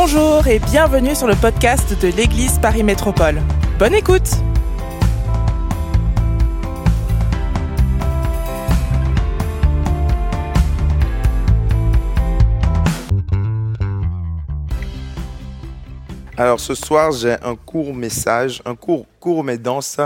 Bonjour et bienvenue sur le podcast de l'Église Paris Métropole. Bonne écoute Alors ce soir, j'ai un court message, un court, court mais dense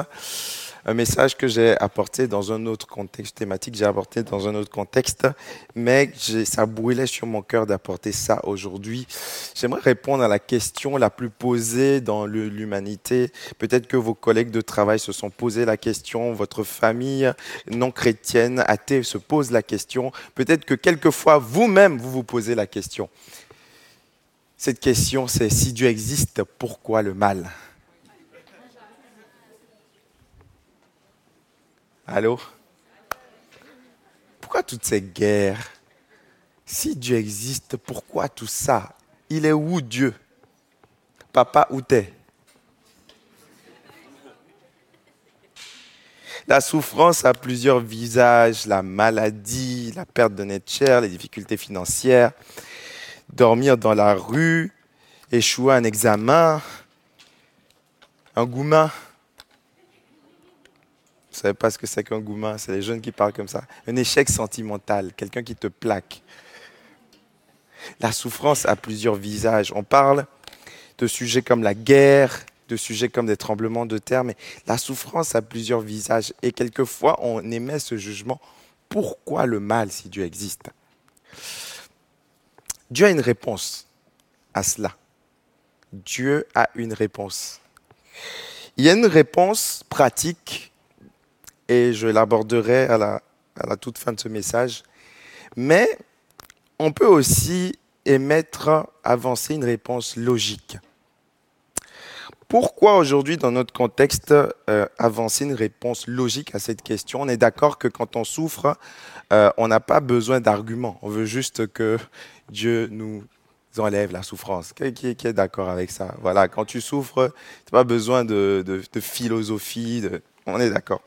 un message que j'ai apporté dans un autre contexte thématique, j'ai apporté dans un autre contexte, mais ça brûlait sur mon cœur d'apporter ça aujourd'hui. J'aimerais répondre à la question la plus posée dans l'humanité. Peut-être que vos collègues de travail se sont posé la question, votre famille non chrétienne, athée, se pose la question. Peut-être que quelquefois vous-même, vous vous posez la question. Cette question, c'est si Dieu existe, pourquoi le mal? Allô? Pourquoi toutes ces guerres? Si Dieu existe, pourquoi tout ça? Il est où Dieu? Papa, où t'es? La souffrance a plusieurs visages, la maladie, la perte de net cher, les difficultés financières, dormir dans la rue, échouer un examen, un gourmand. Vous savez pas ce que c'est qu'un gourmand C'est les jeunes qui parlent comme ça. Un échec sentimental, quelqu'un qui te plaque. La souffrance a plusieurs visages. On parle de sujets comme la guerre, de sujets comme des tremblements de terre, mais la souffrance a plusieurs visages. Et quelquefois, on émet ce jugement. Pourquoi le mal si Dieu existe? Dieu a une réponse à cela. Dieu a une réponse. Il y a une réponse pratique et je l'aborderai à la, toute fin de ce message. Mais on peut aussi émettre, avancer une réponse logique. Pourquoi aujourd'hui, dans notre contexte, euh, avancer une réponse logique à cette question? On est d'accord que quand on souffre, euh, on n'a pas besoin d'arguments. On veut juste que Dieu nous enlève la souffrance. Qui, est d'accord avec ça? Voilà, quand tu souffres, tu n'as pas besoin de, philosophie. On est d'accord.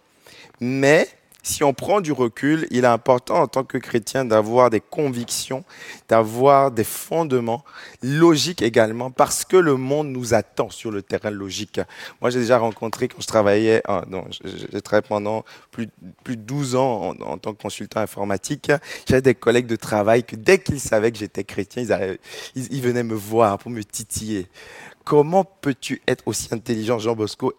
Mais si on prend du recul, il est important en tant que chrétien d'avoir des convictions, d'avoir des fondements logiques également, parce que le monde nous attend sur le terrain logique. Moi, j'ai déjà rencontré quand je travaillais, non, j'ai travaillé pendant plus, plus de 12 ans en, tant que consultant informatique, j'avais des collègues de travail que dès qu'ils savaient que j'étais chrétien, ils, ils venaient me voir pour me titiller. Comment peux-tu être aussi intelligent, Jean Bosco,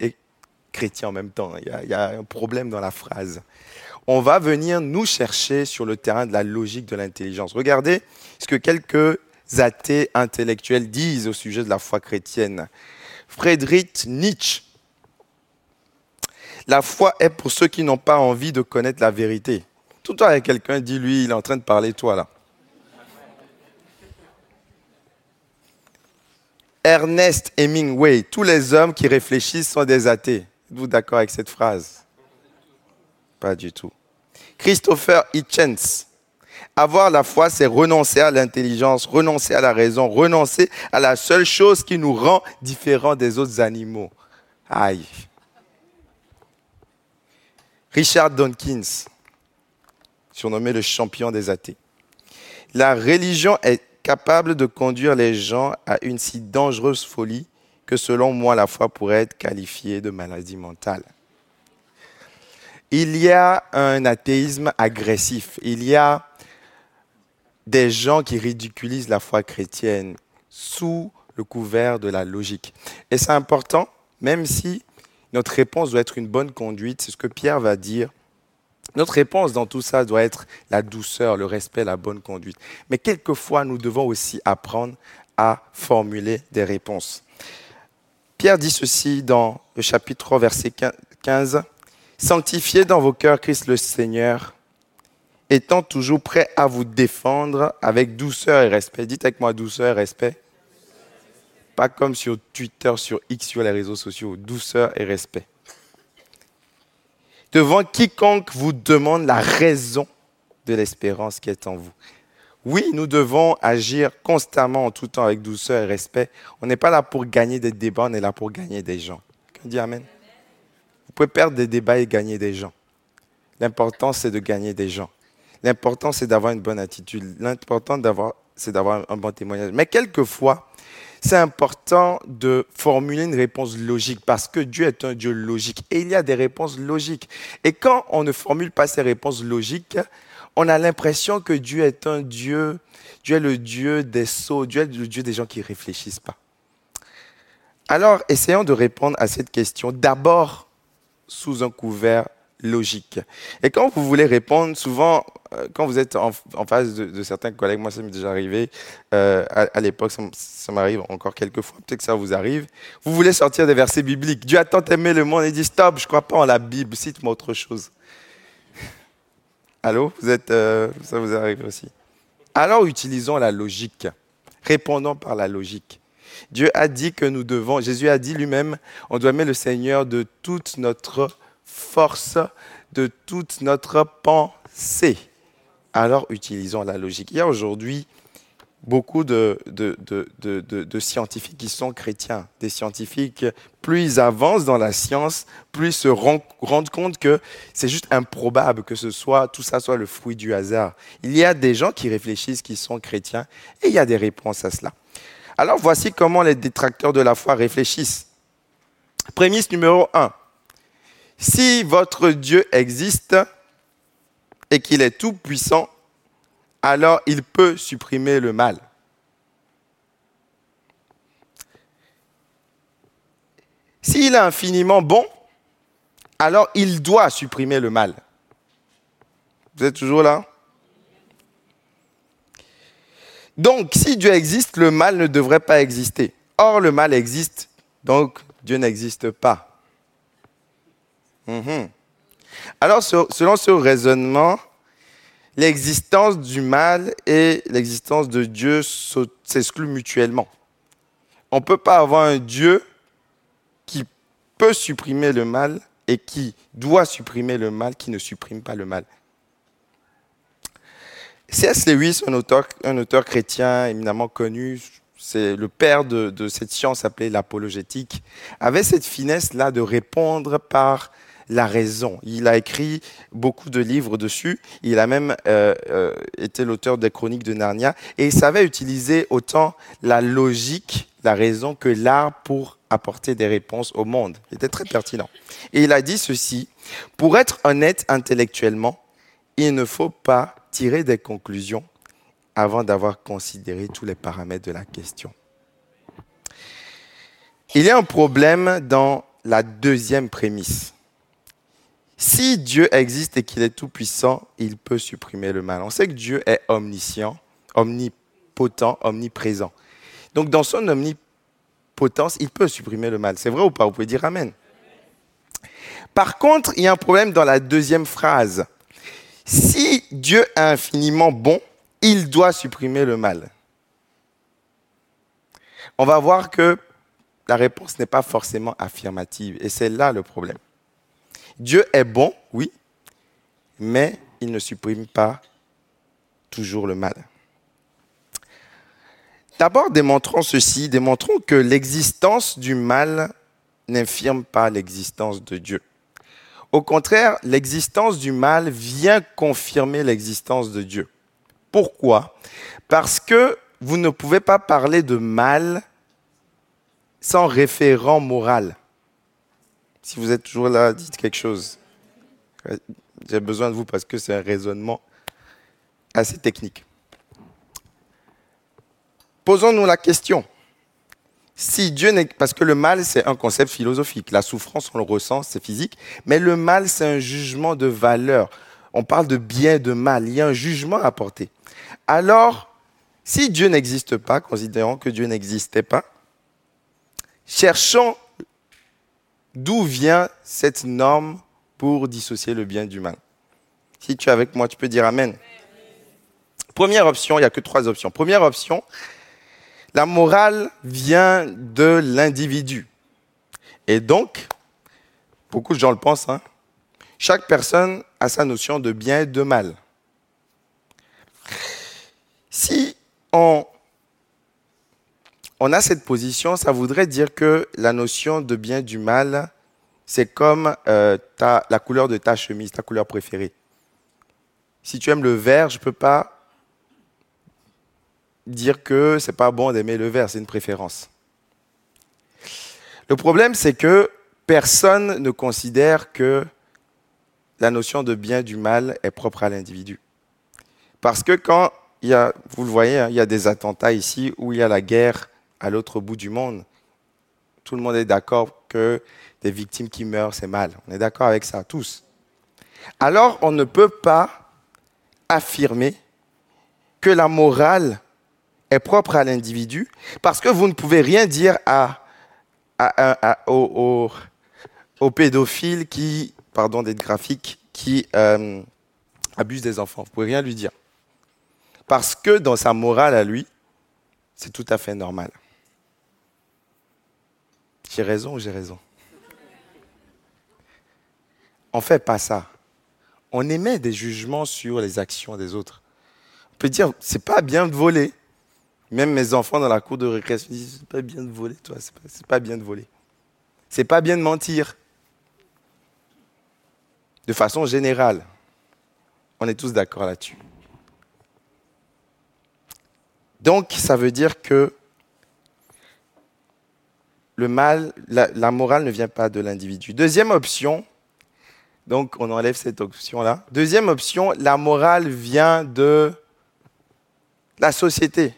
chrétien en même temps. Il y, a, un problème dans la phrase. On va venir nous chercher sur le terrain de la logique de l'intelligence. Regardez ce que quelques athées intellectuels disent au sujet de la foi chrétienne. Friedrich Nietzsche. La foi est pour ceux qui n'ont pas envie de connaître la vérité. Tout le temps, quelqu'un dit, lui, il est en train de parler toi là. Ernest Hemingway, tous les hommes qui réfléchissent sont des athées. Êtes-vous d'accord avec cette phrase? Pas du tout. Christopher Hitchens. Avoir la foi, c'est renoncer à l'intelligence, renoncer à la raison, renoncer à la seule chose qui nous rend différents des autres animaux. Aïe. Richard Dawkins, surnommé le champion des athées. La religion est capable de conduire les gens à une si dangereuse folie que selon moi la foi pourrait être qualifiée de maladie mentale. Il y a un athéisme agressif, il y a des gens qui ridiculisent la foi chrétienne sous le couvert de la logique. Et c'est important, même si notre réponse doit être une bonne conduite, c'est ce que Pierre va dire. Notre réponse dans tout ça doit être la douceur, le respect, la bonne conduite. Mais quelquefois, nous devons aussi apprendre à formuler des réponses. Pierre dit ceci dans le chapitre 3, verset 15. Sanctifiez dans vos cœurs Christ le Seigneur, étant toujours prêt à vous défendre avec douceur et respect. Dites avec moi douceur et respect. Pas comme sur Twitter, sur X, sur les réseaux sociaux. Douceur et respect. Devant quiconque vous demande la raison de l'espérance qui est en vous. Oui, nous devons agir constamment en tout temps avec douceur et respect. On n'est pas là pour gagner des débats, on est là pour gagner des gens. Quelqu'un dit Amen Vous pouvez perdre des débats et gagner des gens. L'important, c'est de gagner des gens. L'important, c'est d'avoir une bonne attitude. L'important, c'est d'avoir un bon témoignage. Mais quelquefois, c'est important de formuler une réponse logique parce que Dieu est un Dieu logique et il y a des réponses logiques. Et quand on ne formule pas ces réponses logiques, on a l'impression que Dieu est un Dieu, Dieu est le Dieu des sots, Dieu est le Dieu des gens qui ne réfléchissent pas. Alors, essayons de répondre à cette question d'abord sous un couvert logique. Et quand vous voulez répondre, souvent, euh, quand vous êtes en, face de, certains collègues, moi ça m'est déjà arrivé, euh, à, l'époque, ça, m'arrive encore quelques fois, peut-être que ça vous arrive, vous voulez sortir des versets bibliques. Dieu a tant aimé le monde et dit, stop, je ne crois pas en la Bible, cite-moi autre chose. Allô vous êtes, euh, Ça vous arrive aussi. Alors utilisons la logique. Répondons par la logique. Dieu a dit que nous devons, Jésus a dit lui-même, on doit aimer le Seigneur de toute notre force, de toute notre pensée. Alors utilisons la logique. Il y a aujourd'hui beaucoup de, scientifiques qui sont chrétiens. Des scientifiques, plus ils avancent dans la science, plus ils se rendent compte que c'est juste improbable que ce soit, tout ça soit le fruit du hasard. Il y a des gens qui réfléchissent, qui sont chrétiens, et il y a des réponses à cela. Alors voici comment les détracteurs de la foi réfléchissent. Prémisse numéro 1. Si votre Dieu existe et qu'il est tout puissant, alors il peut supprimer le mal. S'il est infiniment bon, alors il doit supprimer le mal. Vous êtes toujours là? Donc, si Dieu existe, le mal ne devrait pas exister. Or, le mal existe, donc Dieu n'existe pas. Mhm. Alors, selon ce raisonnement, l'existence du mal et l'existence de Dieu s'excluent mutuellement. On ne peut pas avoir un Dieu qui peut supprimer le mal et qui doit supprimer le mal, qui ne supprime pas le mal. C.S. Lewis, un auteur, chrétien éminemment connu, c'est le père de, de cette science appelée l'apologétique, avait cette finesse-là de répondre par la raison. Il a écrit beaucoup de livres dessus. Il a même euh, euh, été l'auteur des chroniques de Narnia. Et il savait utiliser autant la logique, la raison, que l'art pour apporter des réponses au monde. Il était très pertinent. Et il a dit ceci, pour être honnête intellectuellement, il ne faut pas tirer des conclusions avant d'avoir considéré tous les paramètres de la question. Il y a un problème dans la deuxième prémisse. Si Dieu existe et qu'il est tout-puissant, il peut supprimer le mal. On sait que Dieu est omniscient, omnipotent, omniprésent. Donc dans son omnipotence, il peut supprimer le mal. C'est vrai ou pas? Vous pouvez dire Amen. Par contre, il y a un problème dans la deuxième phrase. Si Dieu est infiniment bon, il doit supprimer le mal. On va voir que la réponse n'est pas forcément affirmative et c'est là le problème. Dieu est bon, oui, mais il ne supprime pas toujours le mal. D'abord, démontrons ceci, démontrons que l'existence du mal n'infirme pas l'existence de Dieu. Au contraire, l'existence du mal vient confirmer l'existence de Dieu. Pourquoi? Parce que vous ne pouvez pas parler de mal sans référent moral. Si vous êtes toujours là, dites quelque chose. J'ai besoin de vous parce que c'est un raisonnement assez technique. Posons-nous la question. Si Dieu n'est parce que le mal c'est un concept philosophique, la souffrance on le ressent, c'est physique, mais le mal c'est un jugement de valeur. On parle de bien de mal, il y a un jugement à porter. Alors, si Dieu n'existe pas, considérons que Dieu n'existait pas, cherchons D'où vient cette norme pour dissocier le bien du mal? Si tu es avec moi, tu peux dire Amen. Première option, il n'y a que trois options. Première option, la morale vient de l'individu. Et donc, beaucoup de gens le pensent, hein, chaque personne a sa notion de bien et de mal. Si on on a cette position, ça voudrait dire que la notion de bien du mal, c'est comme euh, la couleur de ta chemise, ta couleur préférée. Si tu aimes le vert, je ne peux pas dire que c'est pas bon d'aimer le vert, c'est une préférence. Le problème, c'est que personne ne considère que la notion de bien du mal est propre à l'individu. Parce que quand il y a, vous le voyez, hein, il y a des attentats ici où il y a la guerre à l'autre bout du monde, tout le monde est d'accord que des victimes qui meurent, c'est mal. On est d'accord avec ça, tous. Alors, on ne peut pas affirmer que la morale est propre à l'individu, parce que vous ne pouvez rien dire à, aux, pédophiles qui, pardon d'être graphique, qui euh, abusent des enfants. Vous ne pouvez rien lui dire. Parce que dans sa morale à lui, c'est tout à fait normal. J'ai raison ou j'ai raison? On ne fait pas ça. On émet des jugements sur les actions des autres. On peut dire, c'est pas bien de voler. Même mes enfants dans la cour de récréation disent, c'est pas bien de voler, toi, c'est pas, pas bien de voler. C'est pas bien de mentir. De façon générale. On est tous d'accord là-dessus. Donc, ça veut dire que le mal, la, morale ne vient pas de l'individu. Deuxième option, donc on enlève cette option-là. Deuxième option, la morale vient de la société.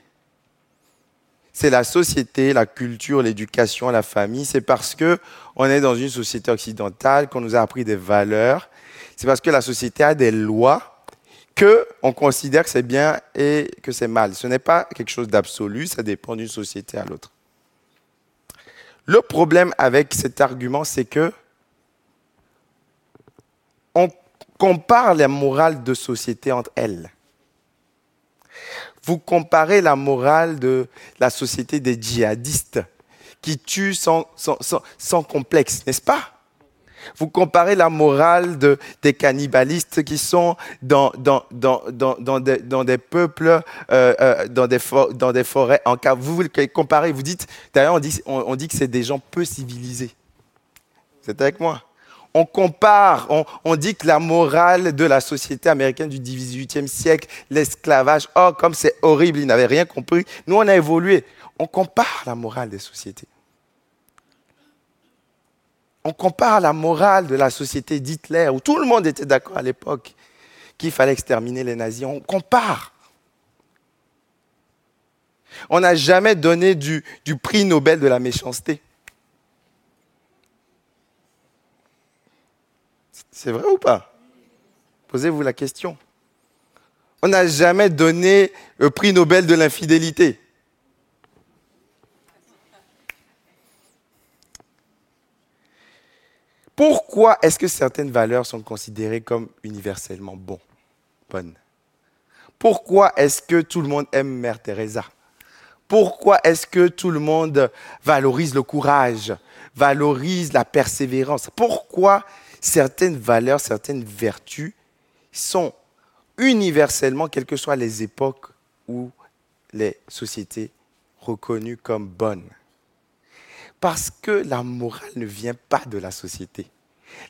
C'est la société, la culture, l'éducation, la famille. C'est parce que on est dans une société occidentale qu'on nous a appris des valeurs. C'est parce que la société a des lois que on considère que c'est bien et que c'est mal. Ce n'est pas quelque chose d'absolu, ça dépend d'une société à l'autre. Le problème avec cet argument, c'est que on compare la morale de société entre elles. Vous comparez la morale de la société des djihadistes qui tuent sans, sans complexe, n'est-ce pas? Vous comparez la morale de, des cannibalistes qui sont dans, des, peuples, euh, euh, dans, des forêts en cas. Vous, vous comparez, vous dites, d'ailleurs on dit, on, dit que c'est des gens peu civilisés. C'est avec moi on compare, on, on, dit que la morale de la société américaine du 18e siècle, l'esclavage, oh, comme c'est horrible, ils n'avaient rien compris. Nous, on a évolué. On compare la morale des sociétés on compare la morale de la société d'Hitler, où tout le monde était d'accord à l'époque qu'il fallait exterminer les nazis. On compare. On n'a jamais donné du, du, prix Nobel de la méchanceté. C'est vrai ou pas? Posez-vous la question. On n'a jamais donné le prix Nobel de l'infidélité. Pourquoi est-ce que certaines valeurs sont considérées comme universellement bonnes? Pourquoi est-ce que tout le monde aime Mère Teresa? Pourquoi est-ce que tout le monde valorise le courage, valorise la persévérance? Pourquoi certaines valeurs, certaines vertus sont universellement, quelles que soient les époques ou les sociétés, reconnues comme bonnes? Parce que la morale ne vient pas de la société.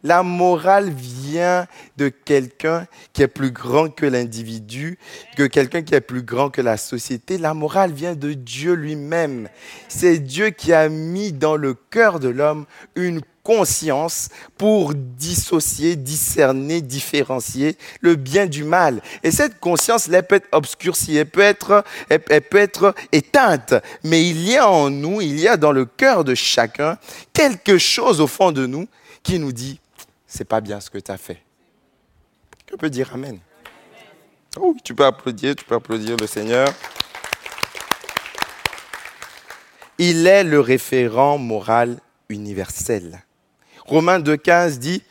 La morale vient de quelqu'un qui est plus grand que l'individu, que quelqu'un qui est plus grand que la société. La morale vient de Dieu lui-même. C'est Dieu qui a mis dans le cœur de l'homme une conscience pour dissocier, discerner, différencier le bien du mal. Et cette conscience, elle peut être obscurcie, elle peut être, elle, peut être éteinte. Mais il y a en nous, il y a dans le cœur de chacun quelque chose au fond de nous qui nous dit, c'est pas bien ce que tu as fait. Que peut dire Amen? Oh, tu peux applaudir, tu peux applaudir le Seigneur. Il est le référent moral universel. Romains 2.15 dit,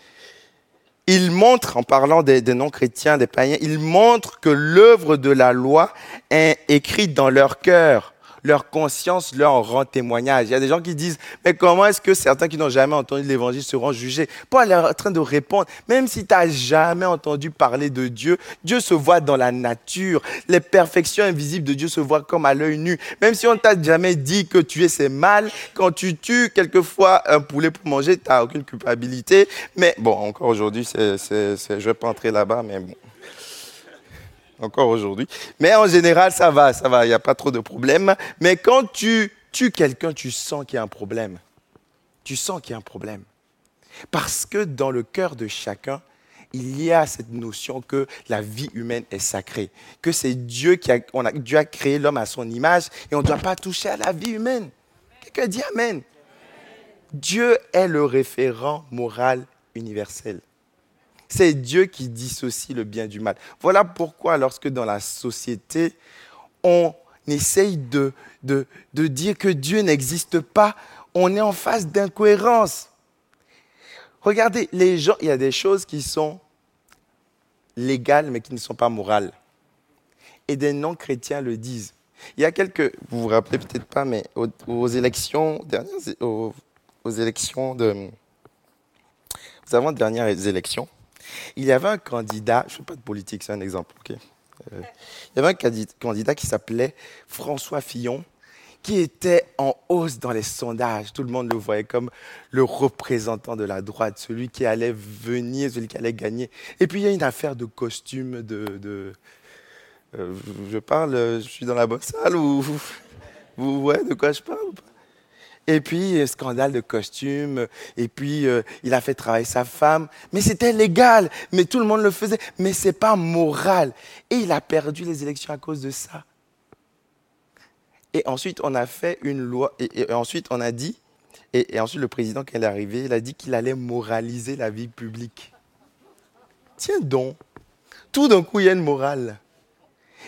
il montre, en parlant des, non-chrétiens, des païens, il montre que l'œuvre de la loi est écrite dans leur cœur leur conscience leur rend témoignage. Il y a des gens qui disent, mais comment est-ce que certains qui n'ont jamais entendu l'évangile seront jugés? Paul est en train de répondre, même si tu n'as jamais entendu parler de Dieu, Dieu se voit dans la nature. Les perfections invisibles de Dieu se voient comme à l'œil nu. Même si on t'a jamais dit que tu es c'est mal, quand tu tues quelquefois un poulet pour manger, tu n'as aucune culpabilité. Mais bon, encore aujourd'hui, je ne vais pas entrer là-bas, mais bon. Encore aujourd'hui. Mais en général, ça va, ça va, il n'y a pas trop de problèmes. Mais quand tu tues quelqu'un, tu sens qu'il y a un problème. Tu sens qu'il y a un problème. Parce que dans le cœur de chacun, il y a cette notion que la vie humaine est sacrée, que c'est Dieu qui a, on a, a créé l'homme à son image et on ne doit pas toucher à la vie humaine. Quelqu'un dit Amen. Dieu est le référent moral universel. C'est Dieu qui dissocie le bien du mal. Voilà pourquoi lorsque dans la société, on essaye de, dire que Dieu n'existe pas, on est en face d'incohérence. Regardez, les gens, il y a des choses qui sont légales mais qui ne sont pas morales. Et des non-chrétiens le disent. Il y a quelques, vous vous rappelez peut-être pas, mais aux, élections, aux, aux, élections de, aux avant-dernières élections, il y avait un candidat, je ne fais pas de politique, c'est un exemple, ok euh, Il y avait un candidat qui s'appelait François Fillon, qui était en hausse dans les sondages. Tout le monde le voyait comme le représentant de la droite, celui qui allait venir, celui qui allait gagner. Et puis il y a une affaire de costume, de... Euh, je parle, je suis dans la bonne salle ou vous voyez de quoi je parle et puis, scandale de costume. Et puis, euh, il a fait travailler sa femme. Mais c'était légal. Mais tout le monde le faisait. Mais ce n'est pas moral. Et il a perdu les élections à cause de ça. Et ensuite, on a fait une loi. Et, ensuite, on a dit. Et, ensuite, le président, quand il est arrivé, il a dit qu'il allait moraliser la vie publique. Tiens donc. Tout d'un coup, il y a une morale.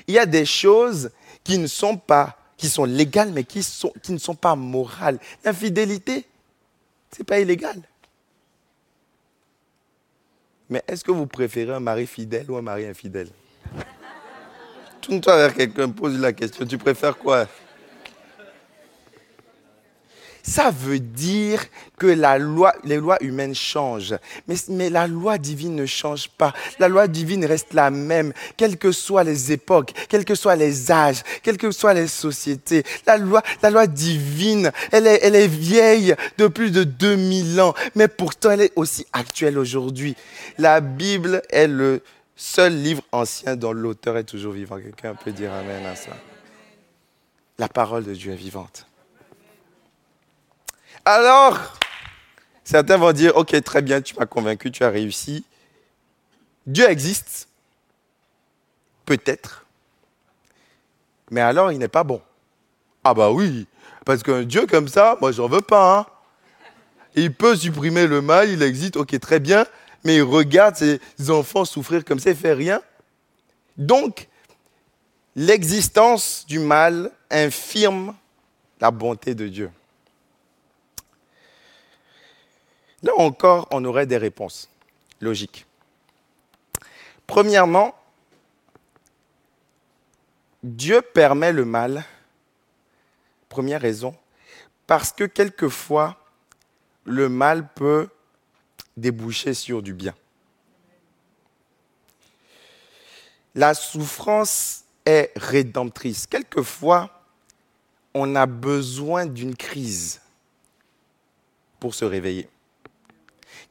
Il y a des choses qui ne sont pas qui sont légales, mais qui, sont, qui ne sont pas morales. L'infidélité, ce n'est pas illégal. Mais est-ce que vous préférez un mari fidèle ou un mari infidèle? Tourne-toi vers quelqu'un, pose la question. Tu préfères quoi? Ça veut dire que la loi, les lois humaines changent. Mais, la loi divine ne change pas. La loi divine reste la même, quelles que soient les époques, quels que soient les âges, quelles que soient les sociétés. La loi, la loi divine, elle est, elle est vieille de plus de 2000 ans, mais pourtant elle est aussi actuelle aujourd'hui. La Bible est le seul livre ancien dont l'auteur est toujours vivant. Quelqu'un peut dire Amen à ça. La parole de Dieu est vivante. Alors, certains vont dire, ok, très bien, tu m'as convaincu, tu as réussi. Dieu existe, peut-être, mais alors il n'est pas bon. Ah bah oui, parce qu'un Dieu comme ça, moi j'en veux pas. Hein. Il peut supprimer le mal, il existe, ok, très bien, mais il regarde ses enfants souffrir comme ça, il fait rien. Donc, l'existence du mal infirme la bonté de Dieu. Là encore, on aurait des réponses logiques. Premièrement, Dieu permet le mal, première raison, parce que quelquefois, le mal peut déboucher sur du bien. La souffrance est rédemptrice. Quelquefois, on a besoin d'une crise pour se réveiller.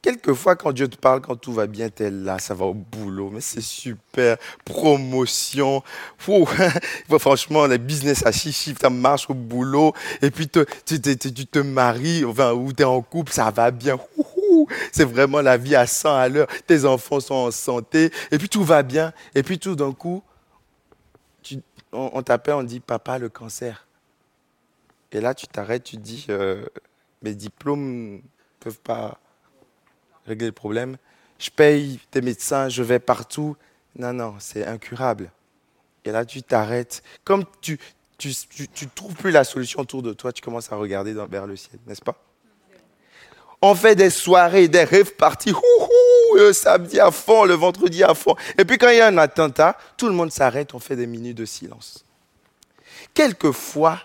Quelquefois, quand Dieu te parle, quand tout va bien, tu es là, ça va au boulot, mais c'est super, promotion. franchement, le business à chichi, ça marche au boulot, et puis tu, te maries, ou tu es en couple, ça va bien. C'est vraiment la vie à 100 à l'heure. Tes enfants sont en santé, et puis tout va bien. Et puis tout d'un coup, on, t'appelle, on dit, papa, le cancer. Et là, tu t'arrêtes, tu dis, euh, mes diplômes ne peuvent pas régler le problème. Je paye tes médecins, je vais partout. Non, non, c'est incurable. Et là, tu t'arrêtes. Comme tu tu, tu, trouves plus la solution autour de toi, tu commences à regarder vers le ciel, n'est-ce pas? On fait des soirées, des rêves partis, le samedi à fond, le vendredi à fond. Et puis quand il y a un attentat, tout le monde s'arrête, on fait des minutes de silence. Quelquefois,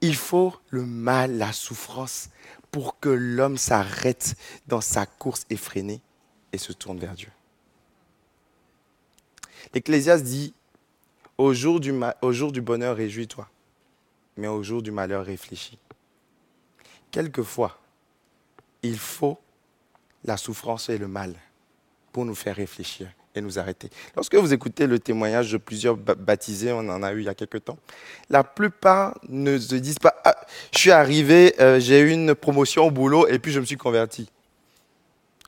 il faut le mal, la souffrance pour que l'homme s'arrête dans sa course effrénée et se tourne vers Dieu. L'Ecclésiaste dit, au jour, du au jour du bonheur, réjouis-toi, mais au jour du malheur, réfléchis. Quelquefois, il faut la souffrance et le mal pour nous faire réfléchir et nous arrêter. Lorsque vous écoutez le témoignage de plusieurs baptisés, on en a eu il y a quelque temps, la plupart ne se disent pas ah, Je suis arrivé, euh, j'ai eu une promotion au boulot et puis je me suis converti.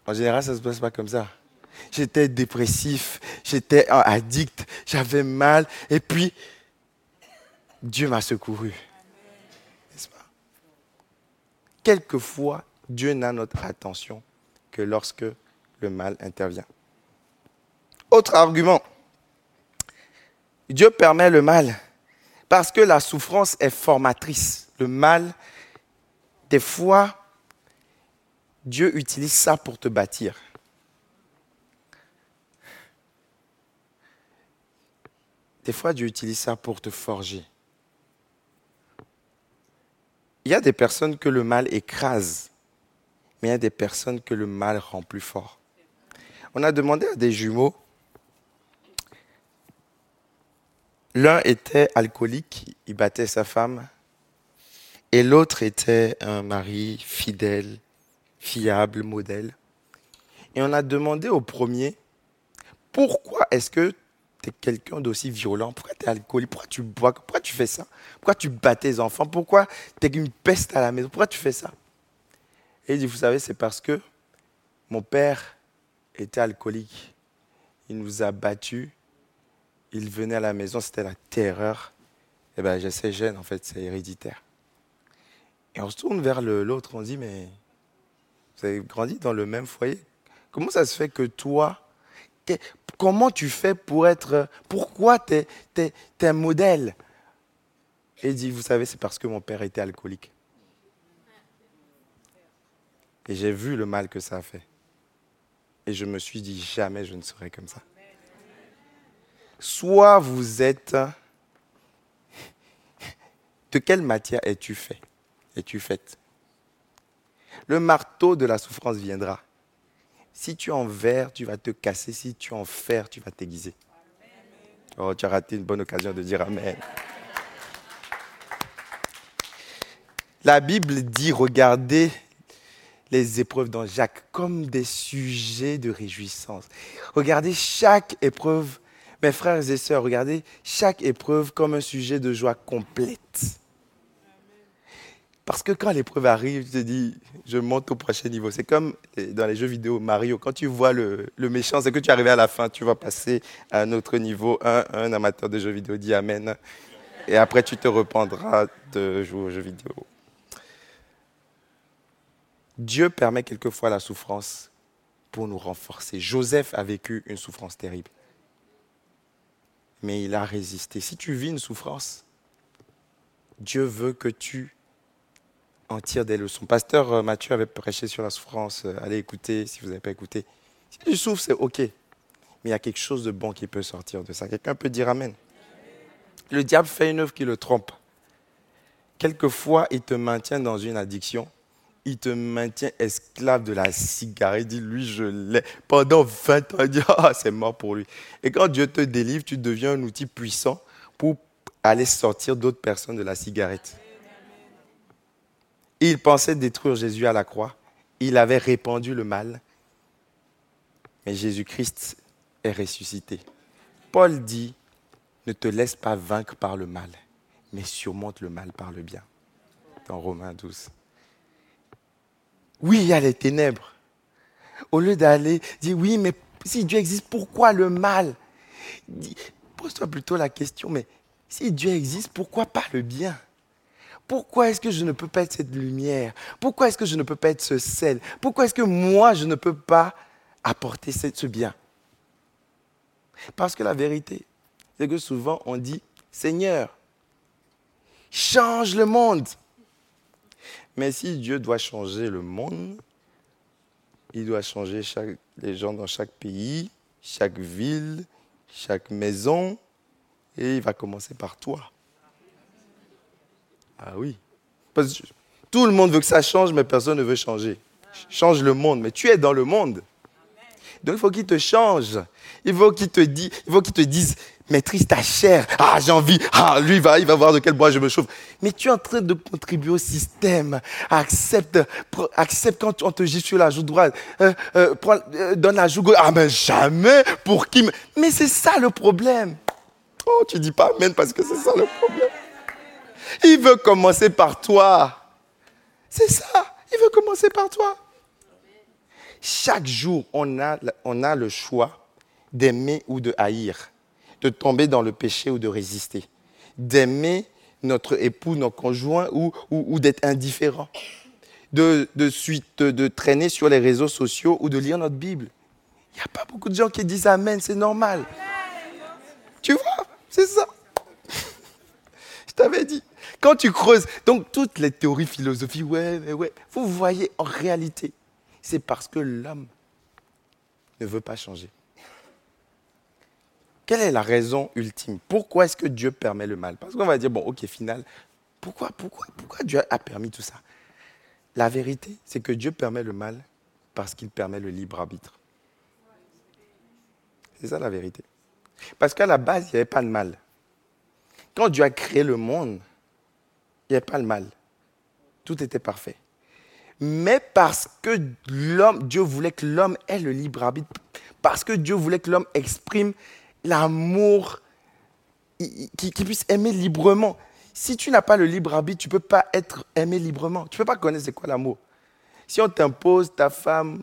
En général, ça ne se passe pas comme ça. J'étais dépressif, j'étais addict, j'avais mal et puis Dieu m'a secouru. N'est-ce pas? Quelquefois, Dieu n'a notre attention que lorsque le mal intervient. Autre argument. Dieu permet le mal parce que la souffrance est formatrice. Le mal, des fois, Dieu utilise ça pour te bâtir. Des fois, Dieu utilise ça pour te forger. Il y a des personnes que le mal écrase, mais il y a des personnes que le mal rend plus fort. On a demandé à des jumeaux L'un était alcoolique, il battait sa femme, et l'autre était un mari fidèle, fiable, modèle. Et on a demandé au premier, pourquoi est-ce que tu es quelqu'un d'aussi violent? Pourquoi tu es alcoolique? Pourquoi tu bois? Pourquoi tu fais ça? Pourquoi tu bats tes enfants? Pourquoi tu es une peste à la maison? Pourquoi tu fais ça? Et il dit, vous savez, c'est parce que mon père était alcoolique. Il nous a battus il venait à la maison, c'était la terreur. Eh bien, j'essaie jeune, en fait, c'est héréditaire. Et on se tourne vers l'autre, on dit, mais vous avez grandi dans le même foyer. Comment ça se fait que toi, comment tu fais pour être, pourquoi tu es, es, un modèle? Et il dit, vous savez, c'est parce que mon père était alcoolique. Et j'ai vu le mal que ça a fait. Et je me suis dit, jamais je ne serai comme ça soit vous êtes... De quelle matière es-tu fait? Es-tu faite? Le marteau de la souffrance viendra. Si tu es en verre, tu vas te casser. Si tu es en fer, tu vas t'aiguiser. Oh, tu as raté une bonne occasion de dire Amen. La Bible dit, regardez les épreuves dans Jacques comme des sujets de réjouissance. Regardez chaque épreuve mes frères et sœurs, regardez chaque épreuve comme un sujet de joie complète. Parce que quand l'épreuve arrive, tu te dis, je monte au prochain niveau. C'est comme dans les jeux vidéo Mario, quand tu vois le, méchant, c'est que tu es arrivé à la fin, tu vas passer à un autre niveau. Un, amateur de jeux vidéo dit Amen. Et après, tu te reprendras de jouer aux jeux vidéo. Dieu permet quelquefois la souffrance pour nous renforcer. Joseph a vécu une souffrance terrible mais il a résisté. Si tu vis une souffrance, Dieu veut que tu en tires des leçons. Pasteur euh, Mathieu avait prêché sur la souffrance. Euh, allez écouter si vous n'avez pas écouté. Si tu souffres, c'est OK. Mais il y a quelque chose de bon qui peut sortir de ça. Quelqu'un peut dire Amen. Le diable fait une œuvre qui le trompe. Quelquefois, il te maintient dans une addiction il te maintient esclave de la cigarette. Il dit, lui, je l'ai. Pendant 20 ans, il dit, ah, c'est mort pour lui. Et quand Dieu te délivre, tu deviens un outil puissant pour aller sortir d'autres personnes de la cigarette. Il pensait détruire Jésus à la croix. Il avait répandu le mal. Mais Jésus-Christ est ressuscité. Paul dit, ne te laisse pas vaincre par le mal, mais surmonte le mal par le bien. Dans Romains 12. Oui, il y a les ténèbres. Au lieu d'aller dire oui, mais si Dieu existe, pourquoi le mal? Pose-toi plutôt la question, mais si Dieu existe, pourquoi pas le bien? Pourquoi est-ce que je ne peux pas être cette lumière? Pourquoi est-ce que je ne peux pas être ce sel? Pourquoi est-ce que moi, je ne peux pas apporter ce bien? Parce que la vérité, c'est que souvent on dit, Seigneur, change le monde. Mais si Dieu doit changer le monde, il doit changer les gens dans chaque pays, chaque ville, chaque maison, et il va commencer par toi. Ah oui. Parce que tout le monde veut que ça change, mais personne ne veut changer. Change le monde, mais tu es dans le monde. Donc il faut qu'il te change. Il faut qu'il te dise, il faut qu'il te dise, maîtrise ta chair. Ah, j'ai envie. Ah, lui va, il va voir de quel bois je me chauffe. Mais tu es en train de contribuer au système. Accepte, accepte quand on te gît sur la joue droite. Euh, euh, euh, donne la joue gauche. Ah, mais jamais. Pour qui Mais c'est ça le problème. Oh, tu dis pas amen parce que c'est ça le problème. Il veut commencer par toi. C'est ça. Il veut commencer par toi. Chaque jour, on a, on a le choix d'aimer ou de haïr, de tomber dans le péché ou de résister, d'aimer notre époux, notre conjoint ou, ou, d'être indifférent, de, de, suite, de traîner sur les réseaux sociaux ou de lire notre Bible. Il n'y a pas beaucoup de gens qui disent Amen, c'est normal. Tu vois, c'est ça. Je t'avais dit. Quand tu creuses, donc toutes les théories philosophiques, ouais, mais ouais, vous voyez en réalité, c'est parce que l'homme ne veut pas changer. Quelle est la raison ultime? Pourquoi est-ce que Dieu permet le mal? Parce qu'on va dire, bon, ok, final, pourquoi, pourquoi, pourquoi Dieu a permis tout ça? La vérité, c'est que Dieu permet le mal parce qu'il permet le libre arbitre. C'est ça la vérité. Parce qu'à la base, il n'y avait pas de mal. Quand Dieu a créé le monde, il n'y avait pas le mal. Tout était parfait mais parce que l'homme, Dieu voulait que l'homme ait le libre arbitre, parce que Dieu voulait que l'homme exprime l'amour, qu'il puisse aimer librement. Si tu n'as pas le libre arbitre, tu ne peux pas être aimé librement. Tu ne peux pas connaître c'est quoi l'amour. Si on t'impose ta femme,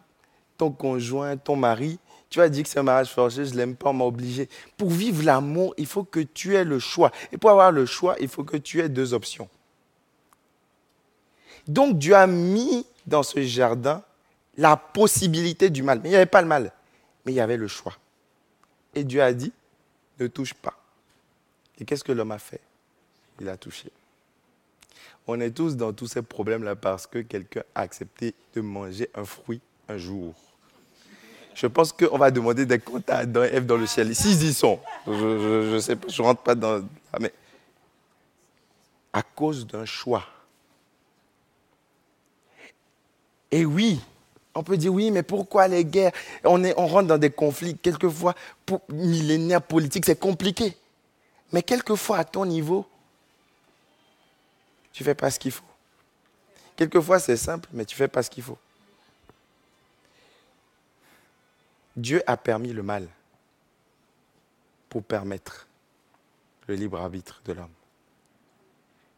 ton conjoint, ton mari, tu vas dire que c'est un mariage forcé, je ne l'aime pas, on m'a obligé. Pour vivre l'amour, il faut que tu aies le choix. Et pour avoir le choix, il faut que tu aies deux options. Donc Dieu a mis dans ce jardin la possibilité du mal. Mais il n'y avait pas le mal, mais il y avait le choix. Et Dieu a dit, ne touche pas. Et qu'est-ce que l'homme a fait? Il a touché. On est tous dans tous ces problèmes-là parce que quelqu'un a accepté de manger un fruit un jour. Je pense qu'on va demander des comptes à Adam et dans le ciel. S'ils y sont, je ne je rentre pas dans... Mais à cause d'un choix. Et oui, on peut dire oui, mais pourquoi les guerres? On, rentre dans des conflits, quelquefois pour, millénaires politiques, c'est compliqué. Mais quelquefois, à ton niveau, tu ne fais pas ce qu'il faut. Quelquefois, c'est simple, mais tu ne fais pas ce qu'il faut. Dieu a permis le mal pour permettre le libre arbitre de l'homme.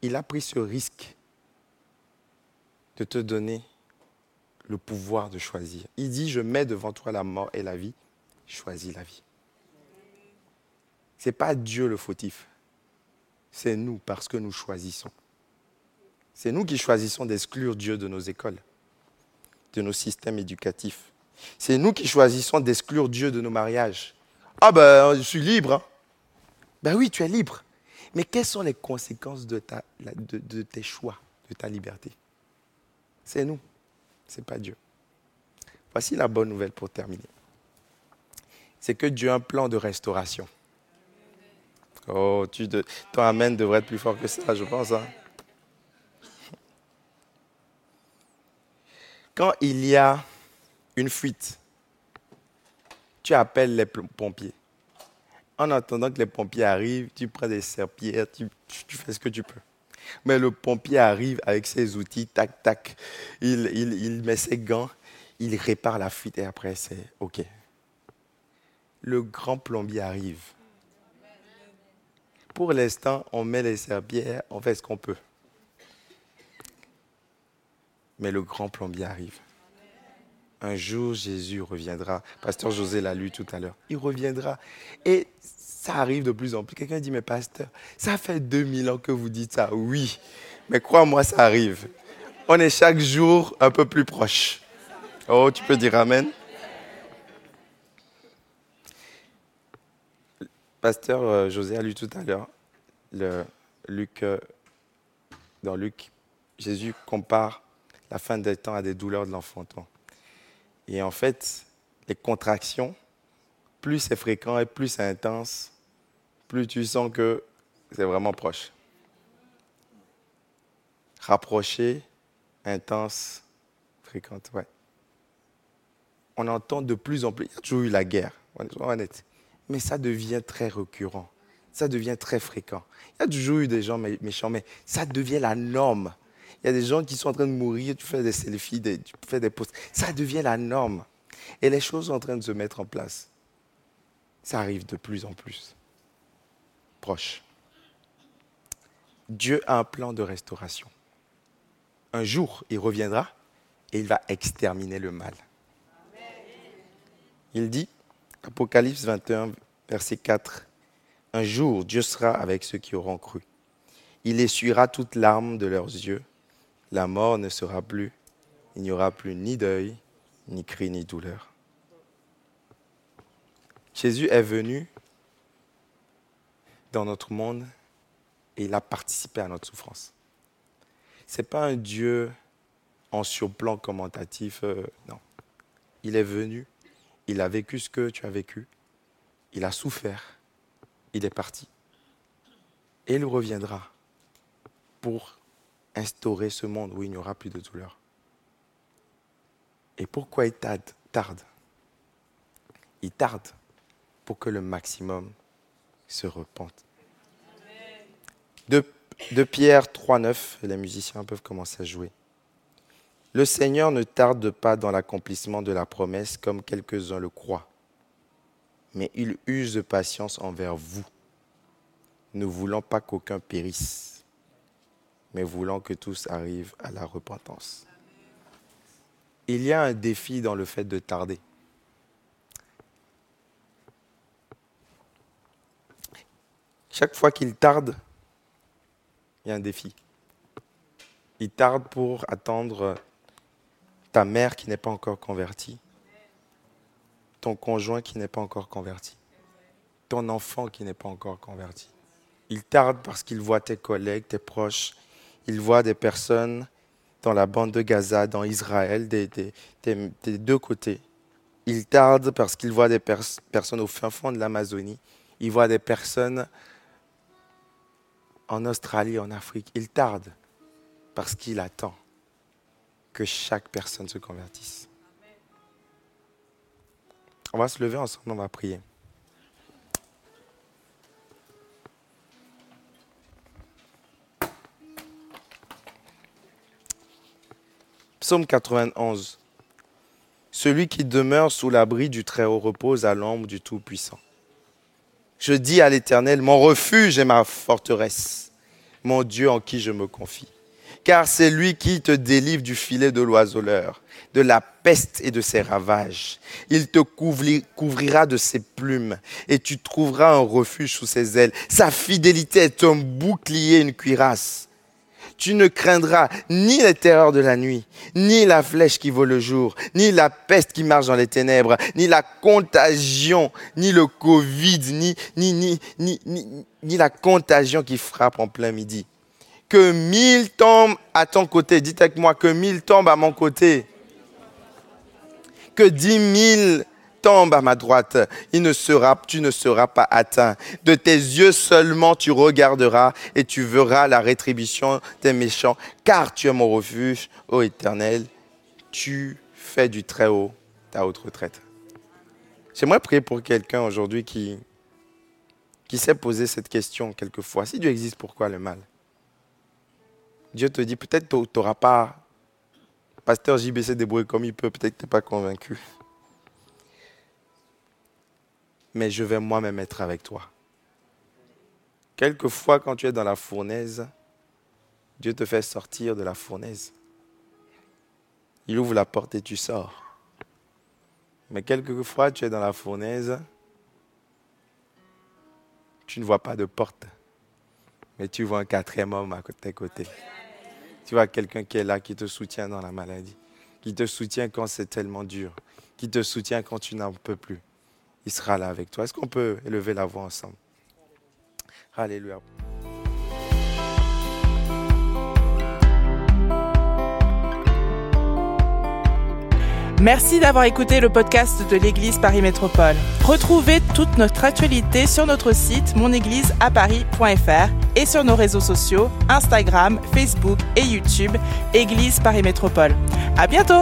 Il a pris ce risque de te donner le pouvoir de choisir. Il dit, je mets devant toi la mort et la vie, choisis la vie. Ce n'est pas Dieu le fautif, c'est nous parce que nous choisissons. C'est nous qui choisissons d'exclure Dieu de nos écoles, de nos systèmes éducatifs. C'est nous qui choisissons d'exclure Dieu de nos mariages. Ah ben, je suis libre. Hein. Ben oui, tu es libre. Mais quelles sont les conséquences de, de tes choix, de ta liberté? C'est nous ce n'est pas Dieu. Voici la bonne nouvelle pour terminer. C'est que Dieu a un plan de restauration. Oh, tu ton Amen devrait être plus fort que ça, je pense. Hein. Quand il y a une fuite, tu appelles les pompiers. En attendant que les pompiers arrivent, tu prends des serpillères, tu fais ce que tu peux. Mais le pompier arrive avec ses outils, tac, tac. Il, met ses gants, il répare la fuite et après c'est OK. Le grand plombier arrive. Pour l'instant, on met les serpillères, on fait ce qu'on peut. Mais le grand plombier arrive. Un jour, Jésus reviendra. Pasteur José l'a lu tout à l'heure. Il reviendra. Et ça arrive de plus en plus. Quelqu'un dit, mais pasteur, ça fait 2000 ans que vous dites ça. Oui, mais crois-moi, ça arrive. On est chaque jour un peu plus proche. Oh, tu peux dire Amen. Pasteur euh, José a lu tout à l'heure, euh, dans Luc, Jésus compare la fin des temps à des douleurs de l'enfantement. Et en fait, les contractions, plus c'est fréquent et plus c'est intense, plus tu sens que c'est vraiment proche. Rapproché, intense, fréquente, on entend de plus en plus, il y a toujours eu la guerre, honnête, mais ça devient très récurrent, ça devient très fréquent. Il y a toujours eu des gens méchants, mais ça devient la norme. Il y a des gens qui sont en train de mourir, tu fais des selfies, tu fais des posts. Ça devient la norme. Et les choses sont en train de se mettre en place. Ça arrive de plus en plus. Proche. Dieu a un plan de restauration. Un jour, il reviendra et il va exterminer le mal. Il dit, Apocalypse 21, verset 4, Un jour, Dieu sera avec ceux qui auront cru. Il essuiera toute larmes de leurs yeux. La mort ne sera plus. Il n'y aura plus ni deuil, ni cri, ni douleur. Jésus est venu dans notre monde et il a participé à notre souffrance. Ce n'est pas un Dieu en surplan commentatif, euh, non. Il est venu, il a vécu ce que tu as vécu, il a souffert, il est parti. Et il reviendra pour instaurer ce monde où il n'y aura plus de douleur. Et pourquoi il tarde? Il tarde pour que le maximum se repente. De, de Pierre 3.9, les musiciens peuvent commencer à jouer. Le Seigneur ne tarde pas dans l'accomplissement de la promesse comme quelques-uns le croient, mais il use de patience envers vous, ne voulant pas qu'aucun périsse, mais voulant que tous arrivent à la repentance. Il y a un défi dans le fait de tarder. Chaque fois qu'il tarde, il y a un défi. Il tarde pour attendre ta mère qui n'est pas encore convertie, ton conjoint qui n'est pas encore converti, ton enfant qui n'est pas encore converti. Il tarde parce qu'il voit tes collègues, tes proches, il voit des personnes dans la bande de Gaza, dans Israël, des, deux côtés. Il tarde parce qu'il voit des personnes au fin fond de l'Amazonie. Il voit des personnes en Australie, en Afrique. Il tarde parce qu'il attend que chaque personne se convertisse. On va se lever ensemble, on va prier. Psaume 91. Celui qui demeure sous l'abri du Très-Haut repose à l'ombre du Tout-Puissant. Je dis à l'Éternel, mon refuge et ma forteresse, mon Dieu en qui je me confie. Car c'est lui qui te délivre du filet de l'oiseleur, de la peste et de ses ravages. Il te couvrira de ses plumes et tu trouveras un refuge sous ses ailes. Sa fidélité est un bouclier, une cuirasse. Tu ne craindras ni les terreurs de la nuit, ni la flèche qui vole le jour, ni la peste qui marche dans les ténèbres, ni la contagion, ni le Covid, ni, ni, ni, ni, ni, ni la contagion qui frappe en plein midi. Que mille tombent à ton côté, dites avec moi, que mille tombent à mon côté. Que dix mille tombe à ma droite, tu ne seras pas atteint. De tes yeux seulement tu regarderas et tu verras la rétribution des méchants, car tu es mon refuge, ô Éternel. Tu fais du très haut ta haute retraite. J'aimerais prier pour quelqu'un aujourd'hui qui, qui s'est posé cette question quelquefois. Si Dieu existe, pourquoi le mal? Dieu te dit, peut-être tu n'auras pas... Pasteur JBC débrouille comme il peut, peut-être que tu n'es pas convaincu mais je vais moi-même être avec toi. Quelquefois, quand tu es dans la fournaise, Dieu te fait sortir de la fournaise. Il ouvre la porte et tu sors. Mais quelquefois, tu es dans la fournaise, tu ne vois pas de porte, mais tu vois un quatrième homme à tes côtés. Tu vois quelqu'un qui est là, qui te soutient dans la maladie, qui te soutient quand c'est tellement dur, qui te soutient quand tu n'en peux plus il sera là avec toi. Est-ce qu'on peut élever la voix ensemble? Alléluia. Merci d'avoir écouté le podcast de l'Église Paris Métropole. Retrouvez toute notre actualité sur notre site monégliseaparis.fr et sur nos réseaux sociaux Instagram, Facebook et YouTube Église Paris Métropole. À bientôt!